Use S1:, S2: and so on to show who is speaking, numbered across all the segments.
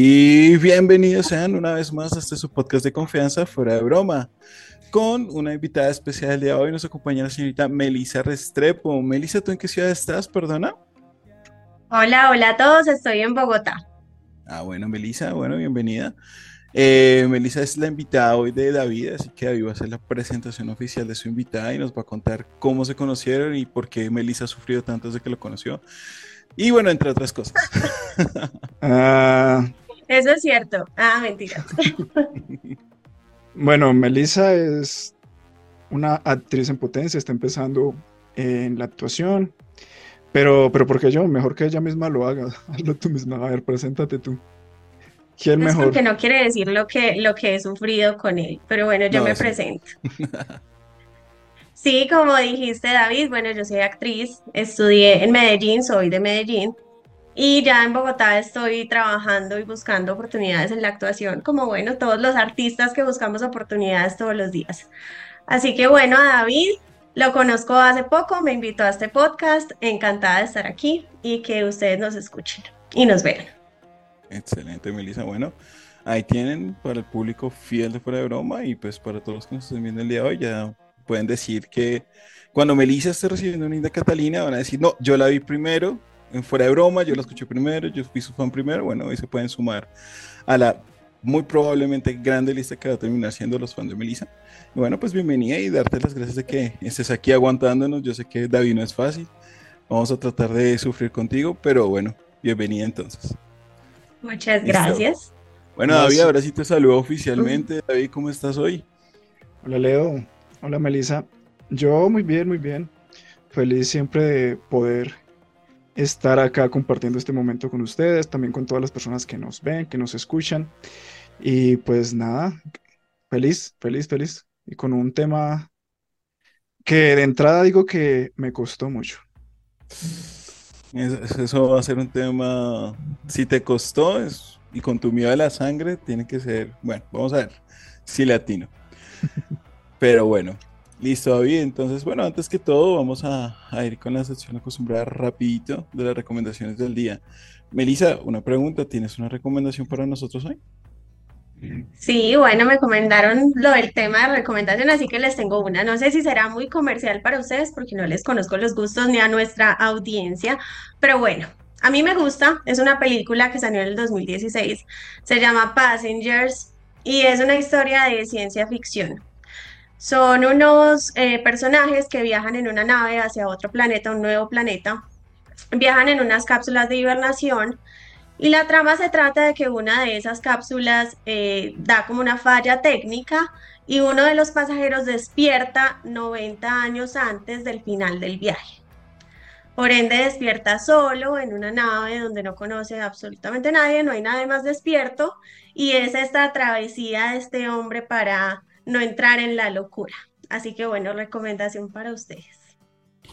S1: Y bienvenidos sean una vez más a este su podcast de confianza fuera de broma. Con una invitada especial el día de hoy nos acompaña la señorita Melissa Restrepo. Melissa, ¿tú en qué ciudad estás? Perdona.
S2: Hola, hola a todos, estoy en Bogotá.
S1: Ah, bueno, Melissa, bueno, bienvenida. Eh, Melissa es la invitada hoy de David, así que David va a hacer la presentación oficial de su invitada y nos va a contar cómo se conocieron y por qué Melissa ha sufrido tanto desde que lo conoció. Y bueno, entre otras cosas.
S2: Ah. Eso es cierto. Ah, mentira.
S3: bueno, Melissa es una actriz en potencia, está empezando en la actuación. Pero, pero porque yo, mejor que ella misma lo haga. Hazlo tú misma. A ver, preséntate tú.
S2: ¿Quién mejor? Porque no quiere decir lo que, lo que he sufrido con él. Pero bueno, yo me presento. Sí, como dijiste David, bueno, yo soy actriz, estudié en Medellín, soy de Medellín y ya en Bogotá estoy trabajando y buscando oportunidades en la actuación, como bueno, todos los artistas que buscamos oportunidades todos los días. Así que bueno, a David lo conozco hace poco, me invitó a este podcast, encantada de estar aquí y que ustedes nos escuchen y nos vean.
S1: Excelente, Melissa. Bueno, ahí tienen para el público fiel de Fuera de Broma y pues para todos los que nos estén viendo el día de hoy ya pueden decir que cuando Melissa esté recibiendo una Inda Catalina, van a decir, no, yo la vi primero, en fuera de broma, yo la escuché primero, yo fui su fan primero, bueno, hoy se pueden sumar a la muy probablemente grande lista que va a terminar siendo los fans de Melissa. Y bueno, pues bienvenida y darte las gracias de que estés aquí aguantándonos. Yo sé que David no es fácil, vamos a tratar de sufrir contigo, pero bueno, bienvenida entonces.
S2: Muchas gracias.
S1: Bueno, David, ahora sí te saludo oficialmente. David, ¿cómo estás hoy?
S3: Hola, Leo. Hola Melissa, yo muy bien, muy bien. Feliz siempre de poder estar acá compartiendo este momento con ustedes, también con todas las personas que nos ven, que nos escuchan. Y pues nada, feliz, feliz, feliz. Y con un tema que de entrada digo que me costó mucho.
S1: Eso va a ser un tema, si te costó es, y con tu miedo a la sangre, tiene que ser, bueno, vamos a ver, si latino. Pero bueno, listo David. Entonces, bueno, antes que todo, vamos a, ir con la sección acostumbrada rapidito de las recomendaciones del día. Melissa, una pregunta, ¿tienes una recomendación para nosotros hoy?
S2: Sí, bueno, me comentaron lo del tema de recomendación, así que les tengo una. No sé si será muy comercial para ustedes porque no les conozco los gustos ni a nuestra audiencia, pero bueno, a mí me gusta. Es una película que salió en el 2016. Se llama Passengers y es una historia de ciencia ficción. Son unos eh, personajes que viajan en una nave hacia otro planeta, un nuevo planeta. Viajan en unas cápsulas de hibernación y la trama se trata de que una de esas cápsulas eh, da como una falla técnica y uno de los pasajeros despierta 90 años antes del final del viaje. Por ende despierta solo en una nave donde no conoce absolutamente nadie, no hay nadie más despierto y es esta travesía de este hombre para no entrar en la locura. Así que bueno, recomendación para ustedes.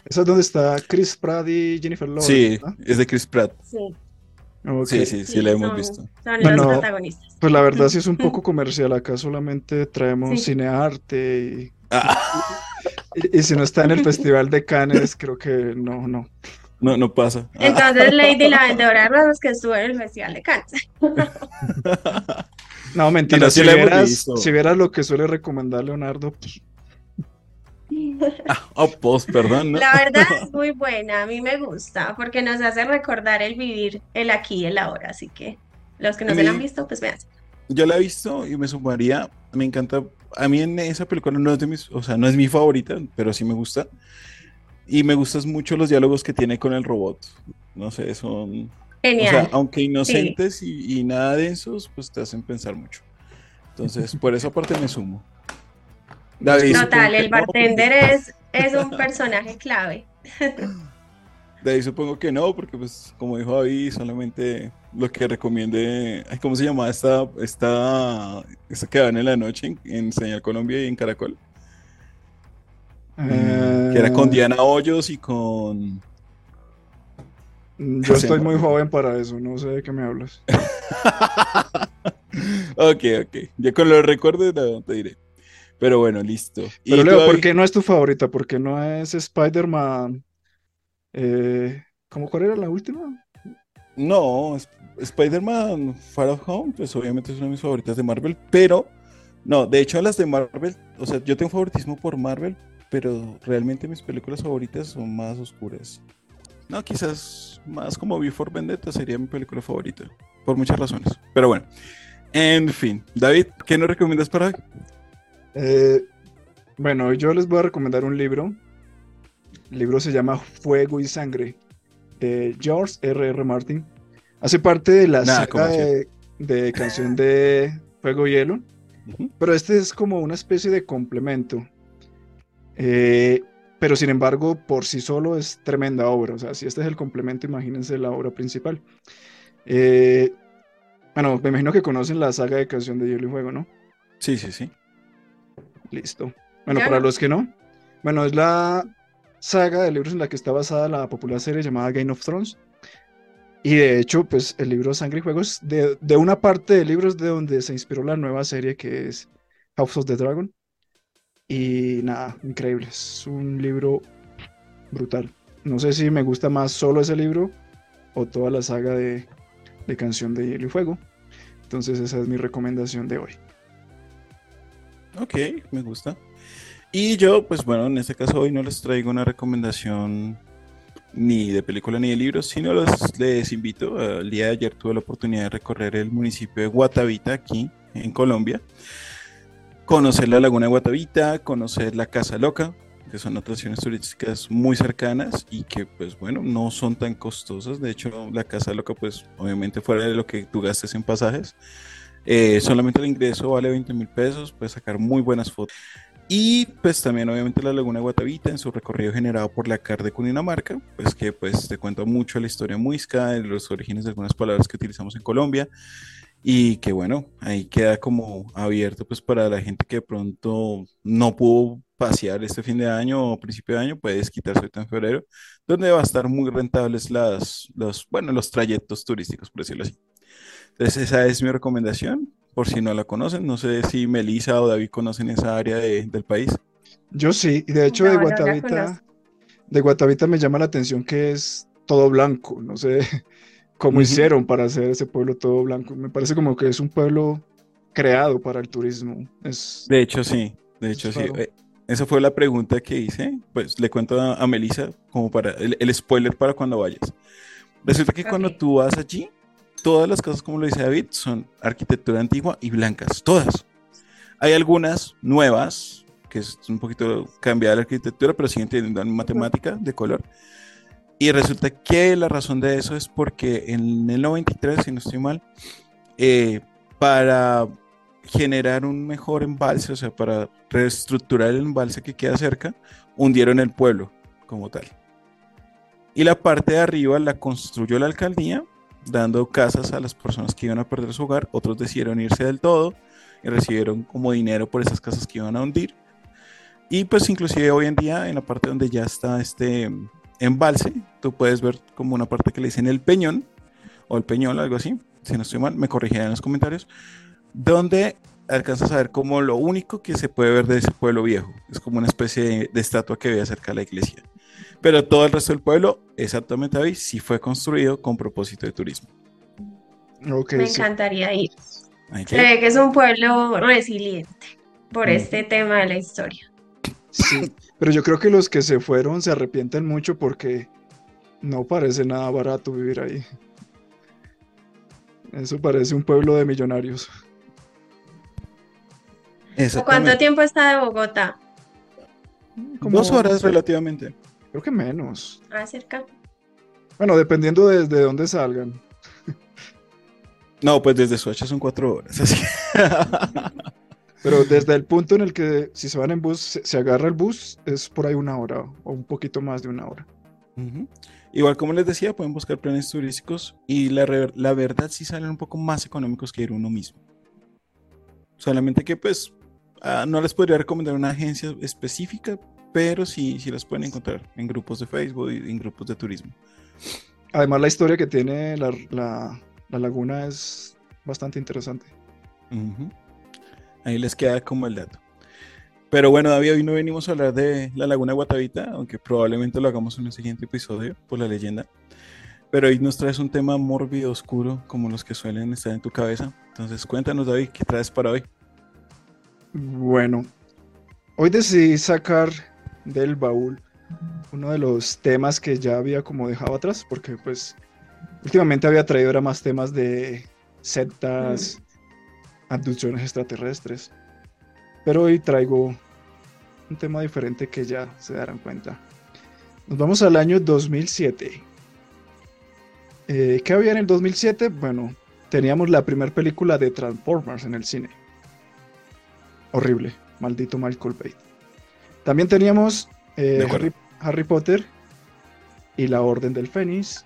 S3: ¿Esa es donde está Chris Pratt y Jennifer Lawrence?
S1: Sí, es de Chris Pratt.
S2: Sí.
S1: Sí, sí, sí, la hemos visto.
S2: Son los protagonistas.
S3: Pues la verdad sí es un poco comercial. Acá solamente traemos cinearte ah. y, y, si no está en el Festival de Cannes, creo que no, no.
S1: No, no pasa.
S2: Entonces Lady la vendedora de rosas que estuvo en el Festival de Cannes.
S3: No, mentira. si, vieras, si vieras lo que suele recomendar Leonardo, pues...
S1: Ah, oh, pues, perdón.
S2: La verdad es muy buena, a mí me gusta, porque nos hace recordar el vivir el aquí y el ahora, así que los que no se la han visto, pues vean.
S1: Yo la he visto y me sumaría, me encanta, a mí en esa película no es de mis, o sea, no es mi favorita, pero sí me gusta. Y me gustan mucho los diálogos que tiene con el robot. No sé, son o sea, aunque inocentes y, nada densos, pues te hacen pensar mucho. Entonces, por esa parte me sumo.
S2: Total, el bartender es, es un personaje clave.
S1: De supongo que no, porque pues como dijo David, solamente lo que recomiende, ¿cómo se llama esta, esta, esta que van en la noche en, Señal Colombia y en Caracol? Que era con ah. Diana Hoyos y con
S3: yo estoy muy joven para eso, no sé de qué me hablas.
S1: ok, ok. Ya con los recuerdos te diré. Pero bueno, listo.
S3: Pero Leo, ¿por qué no es tu favorita? ¿Por qué no es Spider-Man? Eh, ¿Cómo cuál era la última?
S1: No, Spider-Man Far Of Home, pues obviamente es una de mis favoritas de Marvel, pero no, de hecho las de Marvel, o sea, yo tengo favoritismo por Marvel, pero realmente mis películas favoritas son más oscuras. No, quizás más como Before Vendetta sería mi película favorita, por muchas razones. Pero bueno, en fin, David, ¿qué nos recomiendas para hoy?
S3: Eh, bueno, yo les voy a recomendar un libro. El libro se llama Fuego y Sangre, de George R. R. Martin. Hace parte de la saga de, canción de Fuego y Hielo, pero este es como una especie de complemento. Eh, pero sin embargo, por sí solo es tremenda obra. O sea, si este es el complemento, imagínense la obra principal. Eh, bueno, me imagino que conocen la saga de Canción de Hielo y Fuego, ¿no?
S1: Sí, sí, sí.
S3: Listo. Bueno, para los que no, bueno, es la saga de libros en la que está basada la popular serie llamada Game of Thrones. Y de hecho, pues el libro Sangre y Fuego es de, de una parte de libros de donde se inspiró la nueva serie que es House of the Dragon. Y nada, increíble. Es un libro brutal. No sé si me gusta más solo ese libro o toda la saga de, de Canción de Hielo y Fuego. Entonces esa es mi recomendación de hoy.
S1: Ok, me gusta. Y yo, pues bueno, en este caso hoy no les traigo una recomendación ni de película ni de libros, sino les, les invito. El día de ayer tuve la oportunidad de recorrer el municipio de Guatavita, aquí en Colombia conocer la Laguna Guatavita, conocer la Casa Loca, que son atracciones turísticas muy cercanas y que pues bueno, no son tan costosas. De hecho, la Casa Loca pues obviamente fuera de lo que tú gastes en pasajes, eh, solamente el ingreso vale 20 mil pesos, puedes sacar muy buenas fotos. Y pues también obviamente la Laguna Guatavita en su recorrido generado por la CAR de Cundinamarca, pues que pues te cuenta mucho la historia muisca, los orígenes de algunas palabras que utilizamos en Colombia y que bueno, ahí queda como abierto pues para la gente que de pronto no pudo pasear este fin de año o principio de año, puedes quitarse ahorita en febrero, donde va a estar muy rentables las, los, bueno, los trayectos turísticos, por decirlo así. Entonces esa es mi recomendación, por si no la conocen, no sé si Melissa o David conocen esa área del país.
S3: Yo sí, y de hecho de Guatavita, de Guatavita me llama la atención que es todo blanco, no sé, cómo hicieron para hacer ese pueblo todo blanco. Me parece como que es un pueblo creado para el turismo. Es,
S1: de hecho, sí, de hecho, sí. Eh, esa fue la pregunta que hice. Pues le cuento a, a Melissa como para el, spoiler para cuando vayas. Resulta que cuando tú vas allí, todas las casas, como lo dice David, son arquitectura antigua y blancas, todas. Hay algunas nuevas, que es un poquito cambiada la arquitectura, pero siguen teniendo matemática de color. Y resulta que la razón de eso es porque en el 93, si no estoy mal, eh, para generar un mejor embalse, o sea, para reestructurar el embalse que queda cerca, hundieron el pueblo como tal. Y la parte de arriba la construyó la alcaldía, dando casas a las personas que iban a perder su hogar. Otros decidieron irse del todo y recibieron como dinero por esas casas que iban a hundir. Y pues inclusive hoy en día, en la parte donde ya está este embalse, tú puedes ver como una parte que le dicen el peñón, o el peñol, algo así, si no estoy mal, me corrigirán en los comentarios, donde alcanzas a ver como lo único que se puede ver de ese pueblo viejo. Es como una especie de, estatua que ve cerca de la iglesia. Pero todo el resto del pueblo, exactamente ahí, sí fue construido con propósito de turismo.
S2: me encantaría ir. Se ve que es un pueblo resiliente por este tema de la historia.
S3: Sí, pero yo creo que los que se fueron se arrepienten mucho porque no parece nada barato vivir ahí. Eso parece un pueblo de millonarios.
S2: ¿Cuánto tiempo está de Bogotá?
S1: Como dos horas relativamente.
S3: Creo que menos.
S2: Ah, cerca.
S3: Bueno, dependiendo de, de dónde salgan.
S1: No, pues desde Soacha son cuatro horas. Así.
S3: Pero desde el punto en el que si se van en bus, se, agarra el bus, es por ahí una hora o un poquito más de una hora.
S1: Igual como les decía, pueden buscar planes turísticos y la, la verdad sí salen un poco más económicos que ir uno mismo. Solamente que pues ah, no les podría recomendar una agencia específica, pero sí, sí las pueden encontrar en grupos de Facebook y en grupos de turismo.
S3: Además la historia que tiene la, la, la laguna es bastante interesante.
S1: Ahí les queda como el dato. Pero bueno, David, hoy no venimos a hablar de la Laguna Guatavita, aunque probablemente lo hagamos en el siguiente episodio por la leyenda. Pero hoy nos traes un tema mórbido, oscuro, como los que suelen estar en tu cabeza. Entonces, cuéntanos, David, ¿qué traes para hoy?
S3: Bueno, hoy decidí sacar del baúl uno de los temas que ya había como dejado atrás, porque pues últimamente había traído era más temas de sectas, abducciones extraterrestres. Pero hoy traigo un tema diferente que ya se darán cuenta. Nos vamos al año 2007. Eh, ¿Qué había en el 2007? Bueno, teníamos la primera película de Transformers en el cine. Horrible, maldito Michael Bay. También teníamos eh, Harry, Potter y la Orden del Fénix.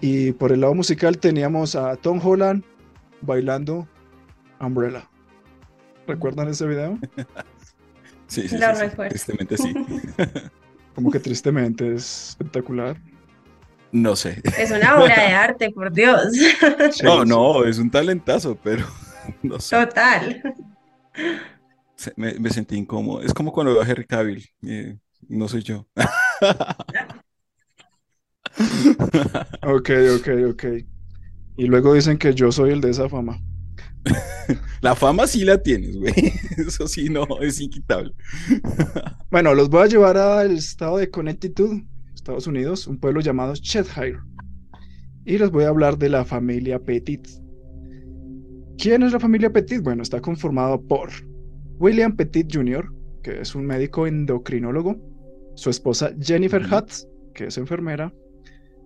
S3: Y por el lado musical teníamos a Tom Holland bailando Umbrella. ¿Recuerdan ese video?
S1: sí, sí,
S2: Lo recuerdo.
S1: Tristemente sí.
S3: Como que tristemente es espectacular.
S1: No sé.
S2: Es una obra de arte, por Dios.
S1: no, no, es un talentazo, pero no sé.
S2: Total.
S1: Me, me, sentí incómodo. Es como cuando veo a Henry Cavill. Eh, no soy yo.
S3: ok, ok, ok. Y luego dicen que yo soy el de esa fama.
S1: La fama sí la tienes, güey. Eso sí, no, es inquitable.
S3: bueno, los voy a llevar al estado de Connecticut, Estados Unidos, un pueblo llamado Cheshire. Y les voy a hablar de la familia Petit. ¿Quién es la familia Petit? Bueno, está conformado por William Petit Jr., que es un médico endocrinólogo, su esposa Jennifer Hutz, que es enfermera,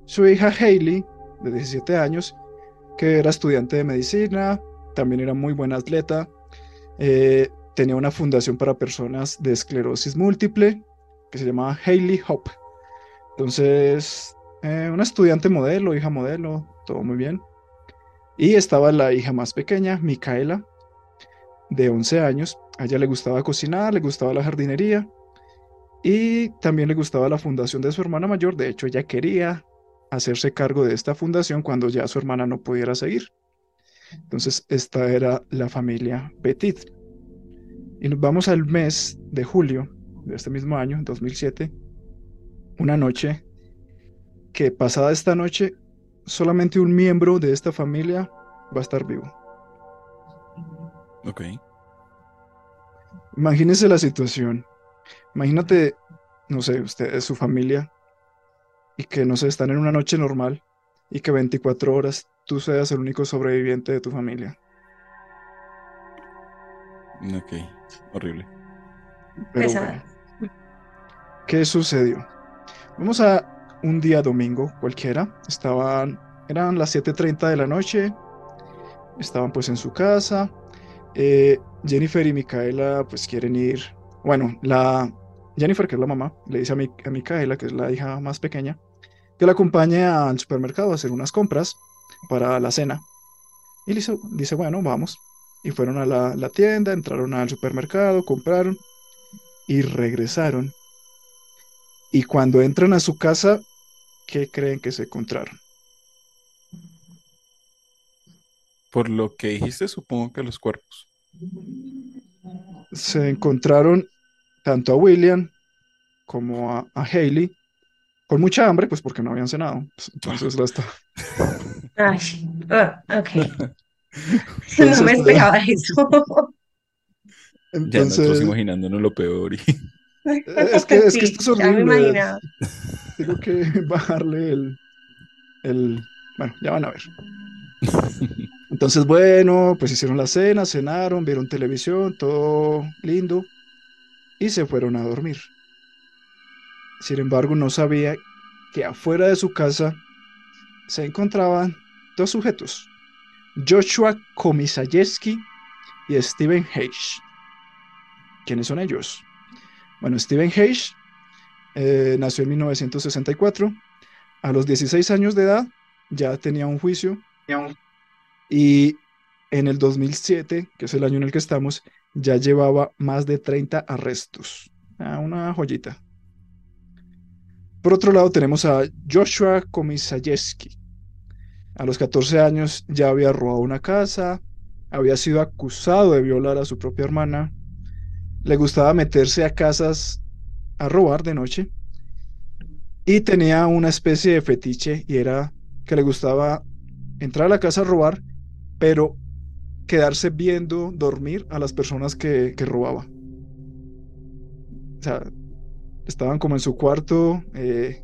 S3: su hija Hailey, de 17 años, que era estudiante de medicina, también era muy buena atleta, eh, tenía una fundación para personas de esclerosis múltiple, que se llamaba Hailey Hope. Entonces, eh, una estudiante modelo, hija modelo, todo muy bien. Y estaba la hija más pequeña, Micaela, de 11 años. A ella le gustaba cocinar, le gustaba la jardinería y también le gustaba la fundación de su hermana mayor. De hecho, ella quería hacerse cargo de esta fundación cuando ya su hermana no pudiera seguir. Entonces, esta era la familia Petit. Y nos vamos al mes de julio de este mismo año, 2007, una noche que pasada esta noche, solamente un miembro de esta familia va a estar vivo.
S1: Ok.
S3: Imagínese la situación. Imagínate, no sé, ustedes, su familia, y que no sé, están en una noche normal y que 24 horas tú seas el único sobreviviente de tu familia.
S1: Ok, horrible.
S3: Pero bueno, ¿qué sucedió? Vamos a un día domingo cualquiera. Estaban, eran las 7.30 de la noche. Estaban pues en su casa. Eh, Jennifer y Micaela pues quieren ir. Bueno, la Jennifer, que es la mamá, le dice a, mi, a Micaela, que es la hija más pequeña, que la acompañe al supermercado a hacer unas compras para la cena. Y dice, dice bueno, vamos. Y fueron a la, la tienda, entraron al supermercado, compraron y regresaron. Y cuando entran a su casa, ¿qué creen que se encontraron?
S1: Por lo que dijiste, supongo que los cuerpos.
S3: Se encontraron tanto a William como a, a Haley con mucha hambre, pues porque no habían cenado. Pues, entonces la está.
S2: Ay, uh, ok. no me esperaba eso.
S1: Entonces... Ya nosotros imaginándonos lo peor. Y...
S3: Es que, es que esto es
S2: ya me
S3: horrible.
S2: imaginaba.
S3: Tengo que bajarle el, el... Bueno, ya van a ver. Entonces, bueno, pues hicieron la cena, cenaron, vieron televisión, todo lindo, y se fueron a dormir. Sin embargo, no sabía que afuera de su casa se encontraban dos sujetos, Joshua Komisayeski y Steven Hayes. ¿Quiénes son ellos? Bueno, Steven Hayes eh, nació en 1964. A los 16 años de edad ya tenía un juicio y en el 2007, que es el año en el que estamos, ya llevaba más de 30 arrestos. Ah, una joyita. Por otro lado, tenemos a Joshua Komisayeski. A los 14 años ya había robado una casa, había sido acusado de violar a su propia hermana, le gustaba meterse a casas a robar de noche Y tenía una especie de fetiche y era que le gustaba entrar a la casa a robar, pero quedarse viendo dormir a las personas que, que robaba. O sea, estaban como en su cuarto eh,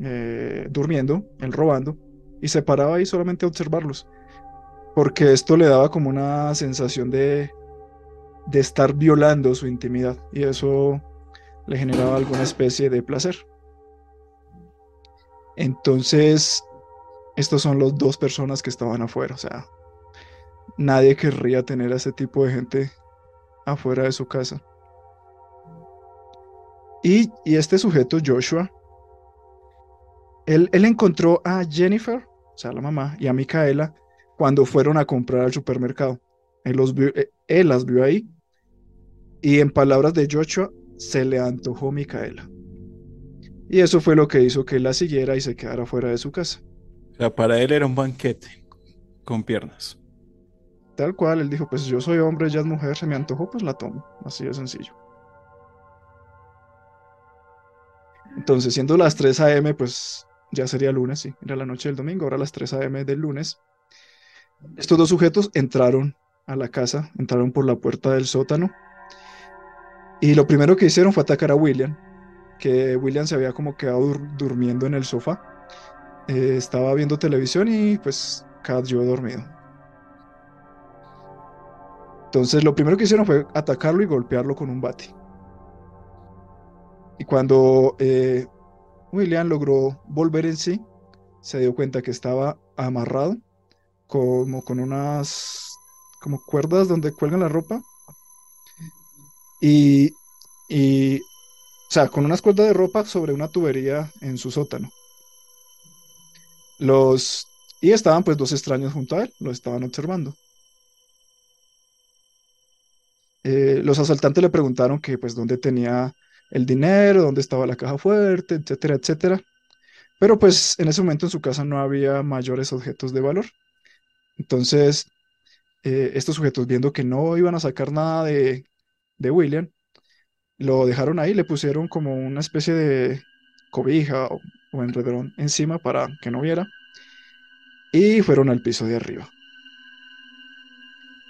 S3: eh, durmiendo, él robando, y se paraba ahí solamente a observarlos, porque esto le daba como una sensación de, de estar violando su intimidad, y eso le generaba alguna especie de placer. Entonces, estos son los dos personas que estaban afuera, o sea, nadie querría tener a ese tipo de gente afuera de su casa. Y, este sujeto, Joshua, él, él, encontró a Jennifer, o sea, la mamá, y a Micaela cuando fueron a comprar al supermercado. Él, los eh, él las vio ahí y en palabras de Joshua, se le antojó Micaela. Y eso fue lo que hizo que él la siguiera y se quedara fuera de su casa.
S1: O sea, para él era un banquete con piernas.
S3: Tal cual, él dijo, pues yo soy hombre, ella es mujer, se me antojó, pues la tomo. Así de sencillo. Entonces, siendo las 3 a.m., pues ya sería lunes, sí, era la noche del domingo, ahora las 3 a.m. del lunes. Estos dos sujetos entraron a la casa, entraron por la puerta del sótano. Y lo primero que hicieron fue atacar a William, que William se había como quedado durmiendo en el sofá. Eh, estaba viendo televisión y pues cayó dormido. Entonces lo primero que hicieron fue atacarlo y golpearlo con un bate. Y cuando eh, William logró volver en sí, se dio cuenta que estaba amarrado como con unas como cuerdas donde cuelgan la ropa. Y, y, o sea, con unas cuerdas de ropa sobre una tubería en su sótano. Los, y estaban pues dos extraños junto a él, lo estaban observando. Eh, los asaltantes le preguntaron que pues dónde tenía el dinero, dónde estaba la caja fuerte, etcétera, etcétera. Pero pues en ese momento en su casa no había mayores objetos de valor. Entonces, eh, estos sujetos viendo que no iban a sacar nada de, William, lo dejaron ahí, le pusieron como una especie de cobija o, o enredón encima para que no viera y fueron al piso de arriba.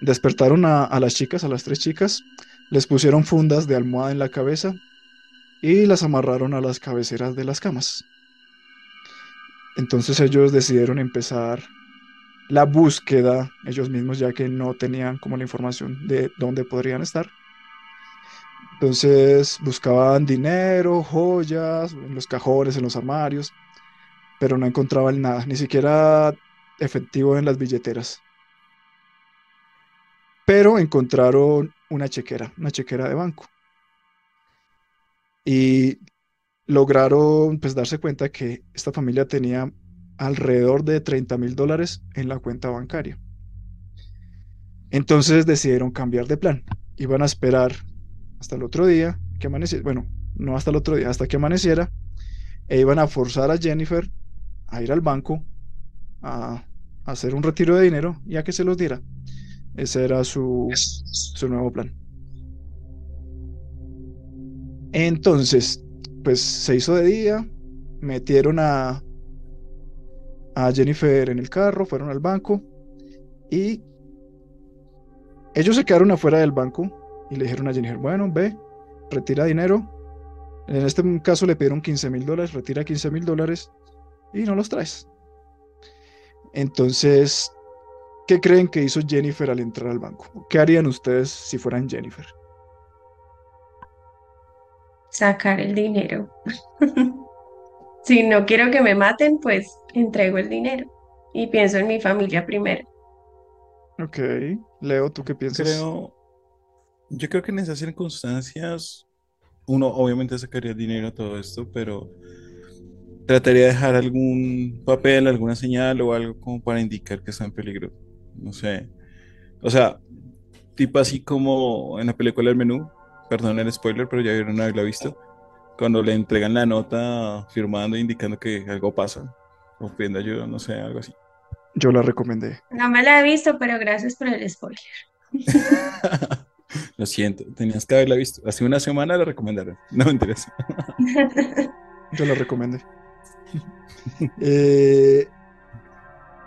S3: Despertaron a, las chicas, a las tres chicas, les pusieron fundas de almohada en la cabeza y las amarraron a las cabeceras de las camas. Entonces ellos decidieron empezar la búsqueda ellos mismos ya que no tenían como la información de dónde podrían estar. Entonces buscaban dinero, joyas, en los cajones, en los armarios, pero no encontraban nada, ni siquiera efectivo en las billeteras pero encontraron una chequera, una chequera de banco. Y lograron pues darse cuenta que esta familia tenía alrededor de 30 mil dólares en la cuenta bancaria. Entonces decidieron cambiar de plan. Iban a esperar hasta el otro día que amaneciera, bueno, no hasta el otro día, hasta que amaneciera, e iban a forzar a Jennifer a ir al banco a, hacer un retiro de dinero y a que se los diera. Ese era su, su nuevo plan. Entonces, pues se hizo de día, metieron a, Jennifer en el carro, fueron al banco y ellos se quedaron afuera del banco y le dijeron a Jennifer, bueno, ve, retira dinero. En este caso le pidieron 15 mil dólares, retira 15 mil dólares y no los traes. Entonces ¿Qué creen que hizo Jennifer al entrar al banco? ¿Qué harían ustedes si fueran Jennifer?
S2: Sacar el dinero. si no quiero que me maten, pues entrego el dinero y pienso en mi familia primero.
S3: Ok. Leo, ¿tú qué piensas?
S1: Creo, yo creo que en esas circunstancias uno obviamente sacaría dinero a todo esto, pero trataría de dejar algún papel, alguna señal o algo como para indicar que está en peligro no sé. O sea, tipo así como en la película El Menú, perdón el spoiler, pero ya vieron haberla visto, cuando le entregan la nota firmando indicando que algo pasa, o pidiendo ayuda, no sé, algo así.
S3: Yo la recomendé.
S2: No me la he visto, pero gracias por el spoiler.
S1: Lo siento, tenías que haberla visto. Hace una semana la recomendaron. No me interesa.
S3: yo la recomendé. Eh,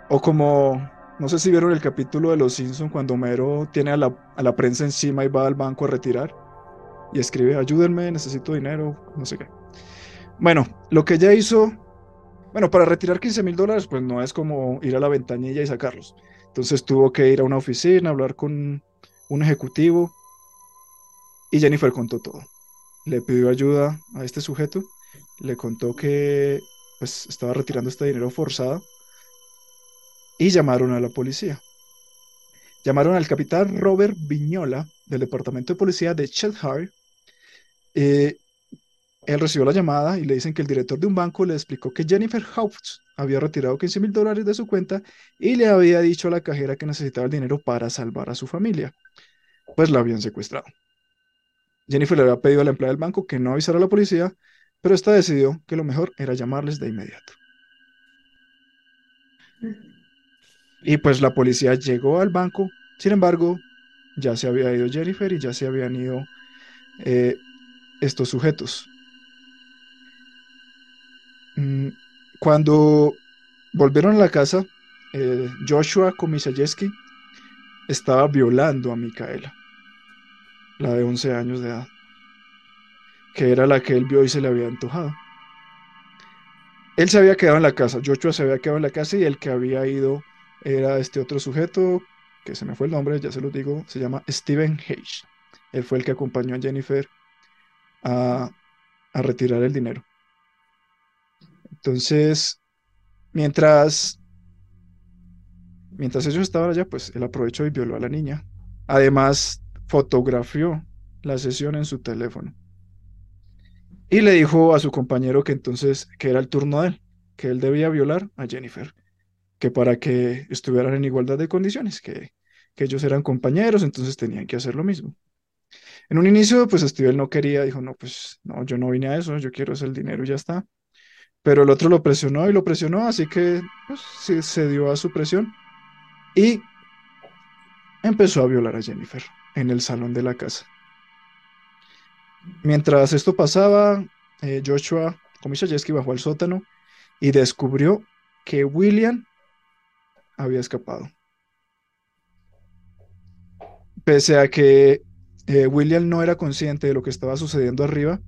S3: o como, no sé si vieron el capítulo de Los Simpsons cuando Homero tiene a la, a la prensa encima y va al banco a retirar y escribe, ayúdenme, necesito dinero, no sé qué. Bueno, lo que ella hizo, bueno, para retirar 15 mil dólares, pues no es como ir a la ventanilla y sacarlos. Entonces tuvo que ir a una oficina, hablar con un ejecutivo y Jennifer contó todo. Le pidió ayuda a este sujeto, le contó que pues estaba retirando este dinero forzado y llamaron a la policía. Llamaron al capitán Robert Viñola del departamento de policía de Cheshire eh, él recibió la llamada y le dicen que el director de un banco le explicó que Jennifer Haupt había retirado 15 mil dólares de su cuenta y le había dicho a la cajera que necesitaba el dinero para salvar a su familia. Pues la habían secuestrado. Jennifer le había pedido a la empleada del banco que no avisara a la policía, pero esta decidió que lo mejor era llamarles de inmediato. Y pues la policía llegó al banco, sin embargo, ya se había ido Jennifer y ya se habían ido eh, estos sujetos. Mm, cuando volvieron a la casa, eh, Joshua Komisayeski estaba violando a Micaela, la de 11 años de edad, que era la que él vio y se le había antojado. Él se había quedado en la casa, Joshua se había quedado en la casa y el que había ido era este otro sujeto, que se me fue el nombre, ya se lo digo, se llama Steven Hayes. Él fue el que acompañó a Jennifer a, retirar el dinero. Entonces, mientras, mientras ellos estaban allá, pues él aprovechó y violó a la niña. Además, fotografió la sesión en su teléfono. Y le dijo a su compañero que entonces, que era el turno de él, que él debía violar a Jennifer, que para que estuvieran en igualdad de condiciones, que, que ellos eran compañeros, entonces tenían que hacer lo mismo. En un inicio, pues Steven no quería, dijo, no, pues no, yo no vine a eso, yo quiero ese dinero y ya está. Pero el otro lo presionó y lo presionó, así que pues, se dio a su presión y empezó a violar a Jennifer en el salón de la casa. Mientras esto pasaba, eh, Joshua Komisayeski bajó al sótano y descubrió que William había escapado. Pese a que eh, William no era consciente de lo que estaba sucediendo arriba.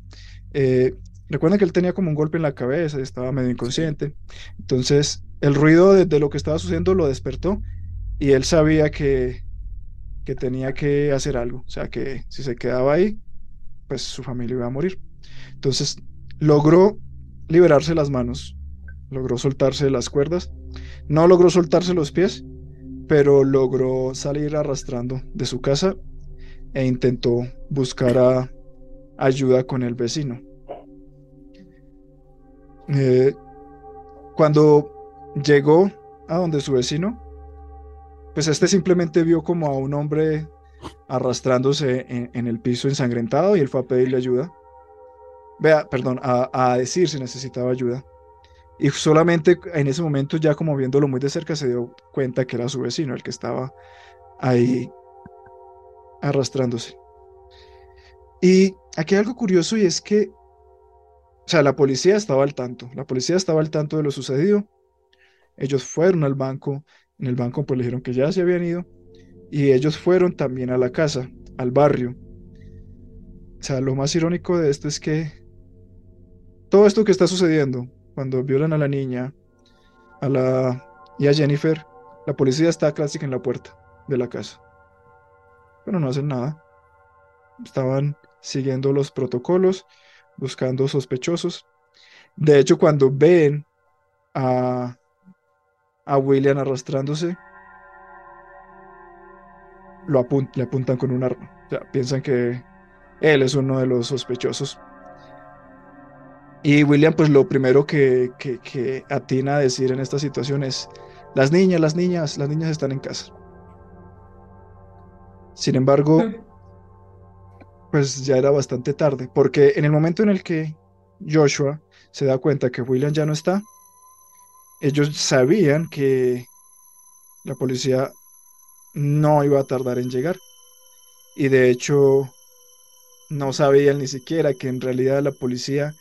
S3: Eh, recuerden que él tenía como un golpe en la cabeza y estaba medio inconsciente. Entonces, el ruido de, lo que estaba sucediendo lo despertó y él sabía que, que tenía que hacer algo. O sea, que si se quedaba ahí, pues su familia iba a morir. Entonces, logró liberarse las manos, logró soltarse las cuerdas, no logró soltarse los pies, pero logró salir arrastrando de su casa e intentó buscar ayuda con el vecino. Eh, cuando llegó a donde su vecino, pues este simplemente vio como a un hombre arrastrándose en, el piso ensangrentado y él fue a pedirle ayuda. Vea, perdón, a, a, decir si necesitaba ayuda. Y solamente en ese momento, ya como viéndolo muy de cerca, se dio cuenta que era su vecino el que estaba ahí arrastrándose. Y aquí hay algo curioso y es que, o sea, la policía estaba al tanto, la policía estaba al tanto de lo sucedido. Ellos fueron al banco, en el banco pues le dijeron que ya se habían ido y ellos fueron también a la casa, al barrio. O sea, lo más irónico de esto es que todo esto que está sucediendo, cuando violan a la niña, a la y a Jennifer, la policía está casi en la puerta de la casa pero no hacen nada. Estaban siguiendo los protocolos, buscando sospechosos. De hecho, cuando ven a, a William arrastrándose, lo le apuntan con un arma. O sea, piensan que él es uno de los sospechosos. Y William, pues lo primero que, que, que atina a decir en esta situación es, las niñas, las niñas, las niñas están en casa. Sin embargo, pues ya era bastante tarde, porque en el momento en el que Joshua se da cuenta que William ya no está, ellos sabían que la policía no iba a tardar en llegar. Y de hecho, no sabían ni siquiera que en realidad la policía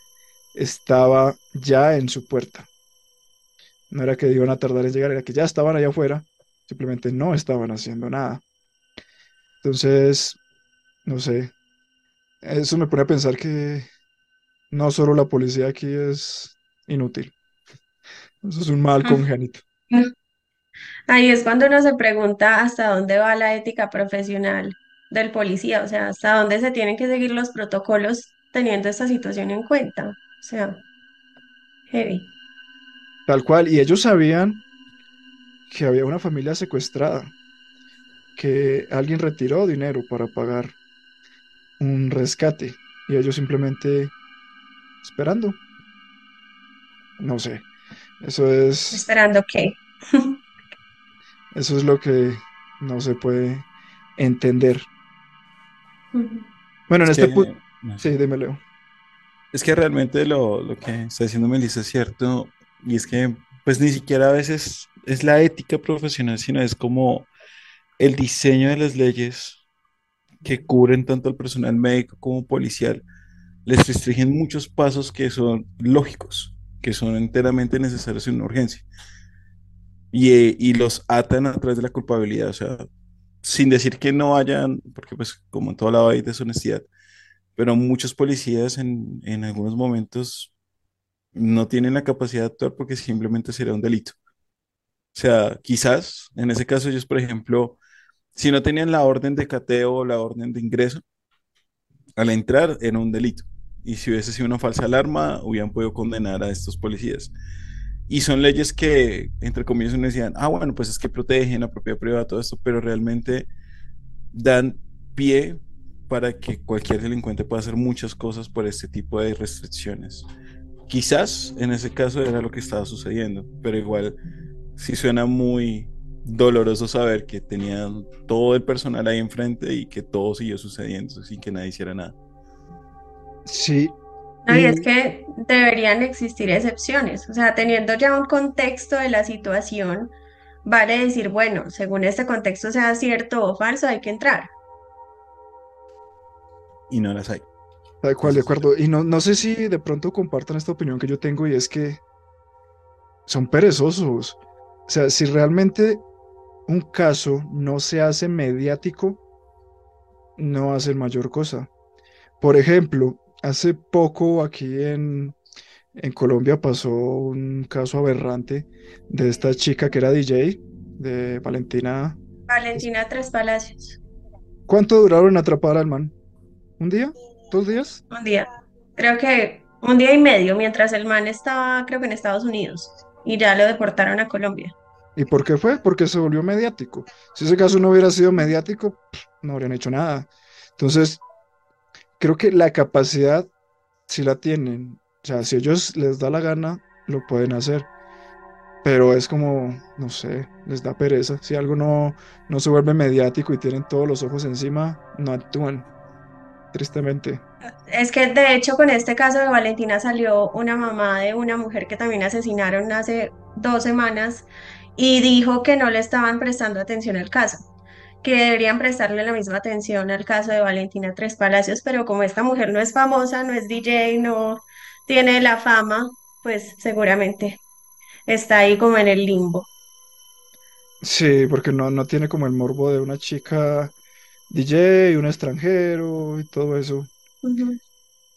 S3: estaba ya en su puerta. No era que iban a tardar en llegar, era que ya estaban allá afuera, simplemente no estaban haciendo nada. Entonces, no sé, eso me pone a pensar que no solo la policía aquí es inútil, eso es un mal congénito.
S2: Ahí es cuando uno se pregunta hasta dónde va la ética profesional del policía, o sea, hasta dónde se tienen que seguir los protocolos teniendo esta situación en cuenta. O sea, heavy.
S3: Tal cual, y ellos sabían que había una familia secuestrada, que alguien retiró dinero para pagar un rescate y ellos simplemente esperando. No sé, eso es,
S2: Esperando que.
S3: eso es lo que no se puede entender. Bueno, en
S1: Es
S3: este
S1: que,
S3: punto,
S1: no sé.
S3: sí, dime, Leo.
S1: Es que realmente lo, lo que está diciendo Melissa es cierto, y es que pues ni siquiera a veces es la ética profesional, sino es como el diseño de las leyes que cubren tanto al personal médico como policial, les restringen muchos pasos que son lógicos, que son enteramente necesarios en una urgencia, y, eh, y los atan a través de la culpabilidad, o sea, sin decir que no hayan, porque pues como en todo lado hay deshonestidad, pero muchos policías en, en algunos momentos no tienen la capacidad de actuar porque simplemente sería un delito. O sea, quizás en ese caso ellos, por ejemplo, si no tenían la orden de cateo o la orden de ingreso, al entrar era un delito. Y si hubiese sido una falsa alarma, hubieran podido condenar a estos policías. Y son leyes que, entre comillas, uno decían, ah, bueno, pues es que protegen la propiedad privada, todo esto, pero realmente dan pie para que cualquier delincuente pueda hacer muchas cosas por este tipo de restricciones. Quizás en ese caso era lo que estaba sucediendo, pero igual sí suena muy doloroso saber que tenían todo el personal ahí enfrente y que todo siguió sucediendo sin que nadie hiciera nada.
S3: Sí,
S2: No, y es que deberían existir excepciones, o sea, teniendo ya un contexto de la situación, vale decir, bueno, según este contexto sea cierto o falso, hay que entrar.
S1: Y no las hay.
S3: tal cual, de acuerdo. Y no, no sé si de pronto compartan esta opinión que yo tengo y es que son perezosos. O sea, si realmente un caso no se hace mediático, no hacen mayor cosa. Por ejemplo, hace poco aquí en, en Colombia pasó un caso aberrante de esta chica que era DJ, de Valentina.
S2: Valentina Tres Palacios,
S3: ¿Cuánto duraron atrapar al man? ¿Un día? ¿Dos días?
S2: un día, creo que un día y medio, mientras el man estaba, creo que en Estados Unidos, y ya lo deportaron a Colombia.
S3: ¿Y por qué fue? Porque se volvió mediático. Si ese caso no hubiera sido mediático, no habrían hecho nada. Entonces, creo que la capacidad, si la tienen, o sea, si ellos les da la gana, lo pueden hacer. Pero es como, no sé, les da pereza. Si algo no, no se vuelve mediático y tienen todos los ojos encima, no actúan, tristemente.
S2: Es que de hecho con este caso de Valentina salió una mamá de una mujer que también asesinaron hace dos semanas y dijo que no le estaban prestando atención al caso, que deberían prestarle la misma atención al caso de Valentina Tres Palacios, pero como esta mujer no es famosa, no es DJ, no tiene la fama, pues seguramente está ahí como en el limbo.
S3: Sí, porque no, no tiene como el morbo de una chica DJ, un extranjero y todo eso.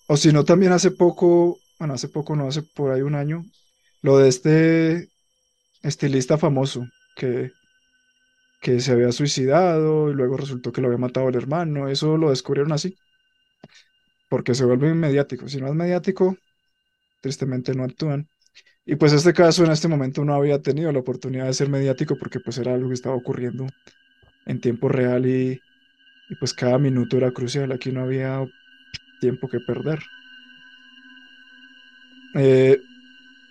S3: O si no, también hace poco, bueno, hace poco no, hace por ahí un año, lo de este estilista famoso que, que se había suicidado y luego resultó que lo había matado el hermano. Eso lo descubrieron así, porque se vuelve mediático. Si no es mediático, tristemente no actúan. Y pues este caso en este momento no había tenido la oportunidad de ser mediático porque pues era algo que estaba ocurriendo en tiempo real y, y pues cada minuto era crucial. Aquí no había tiempo que perder. Eh,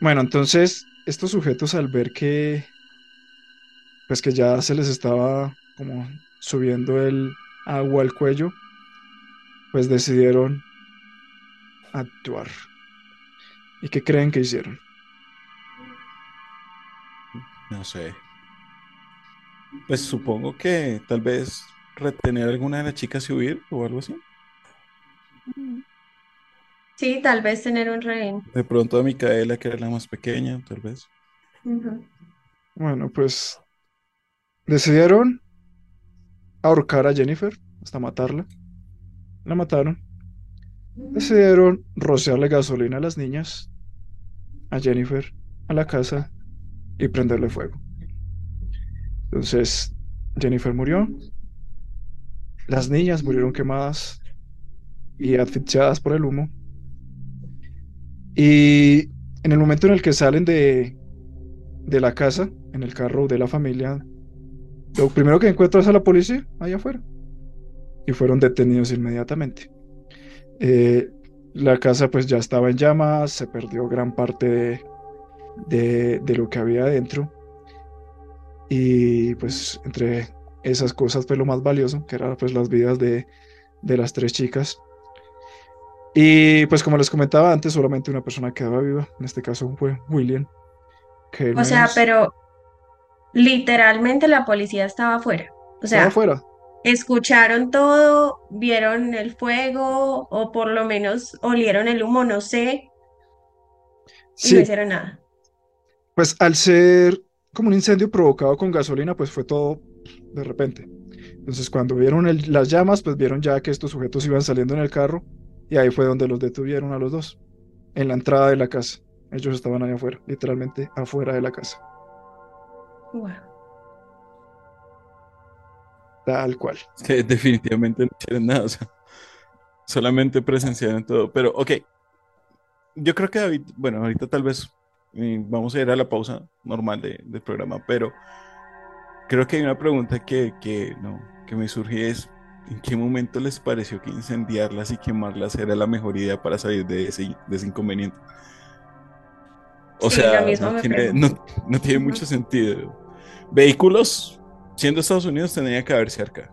S3: bueno, entonces estos sujetos al ver que pues que ya se les estaba como subiendo el agua al cuello, pues decidieron actuar. ¿Y qué creen que hicieron?
S1: no sé. Pues supongo que tal vez retener a alguna de las chicas y huir o algo así.
S2: Sí, tal vez tener un rehén.
S1: De pronto a Micaela, que era la más pequeña, tal vez.
S3: Bueno, pues decidieron ahorcar a Jennifer hasta matarla. La mataron. Decidieron rociarle gasolina a las niñas, a Jennifer, a la casa y prenderle fuego. Entonces, Jennifer murió. Las niñas murieron quemadas y asfixiadas por el humo. Y en el momento en el que salen de, de la casa, en el carro de la familia, lo primero que encuentran es a la policía allá afuera. Y fueron detenidos inmediatamente. Eh, la casa pues ya estaba en llamas, se perdió gran parte de, de, lo que había adentro. Y pues entre esas cosas fue lo más valioso, que eran pues las vidas de, de las tres chicas. Y pues como les comentaba antes, solamente una persona quedaba viva, en este caso fue William. Que
S2: O sea, pero literalmente la policía estaba afuera. O
S3: estaba
S2: sea,
S3: afuera.
S2: escucharon todo, vieron el fuego o por lo menos olieron el humo, no sé, y no hicieron nada.
S3: pues al ser como un incendio provocado con gasolina, pues fue todo de repente. Entonces cuando vieron el- las llamas, pues vieron ya que estos sujetos iban saliendo en el carro y ahí fue donde los detuvieron a los dos, en la entrada de la casa. Ellos estaban ahí afuera, literalmente afuera de la casa,
S2: Wow.
S3: tal cual.
S1: Es que definitivamente no hicieron nada, o sea, solamente presenciaron todo. Pero, ok, yo creo que David, bueno, ahorita tal vez vamos a ir a la pausa normal de- del programa, pero creo que hay una pregunta que, que, no, que me surge es, ¿en qué momento les pareció que incendiarlas y quemarlas era la mejor idea para salir de ese, de ese inconveniente? O
S2: Sí,
S1: sea, no tiene, no, no mucho sentido. Vehículos, siendo Estados Unidos, tendría que haber cerca.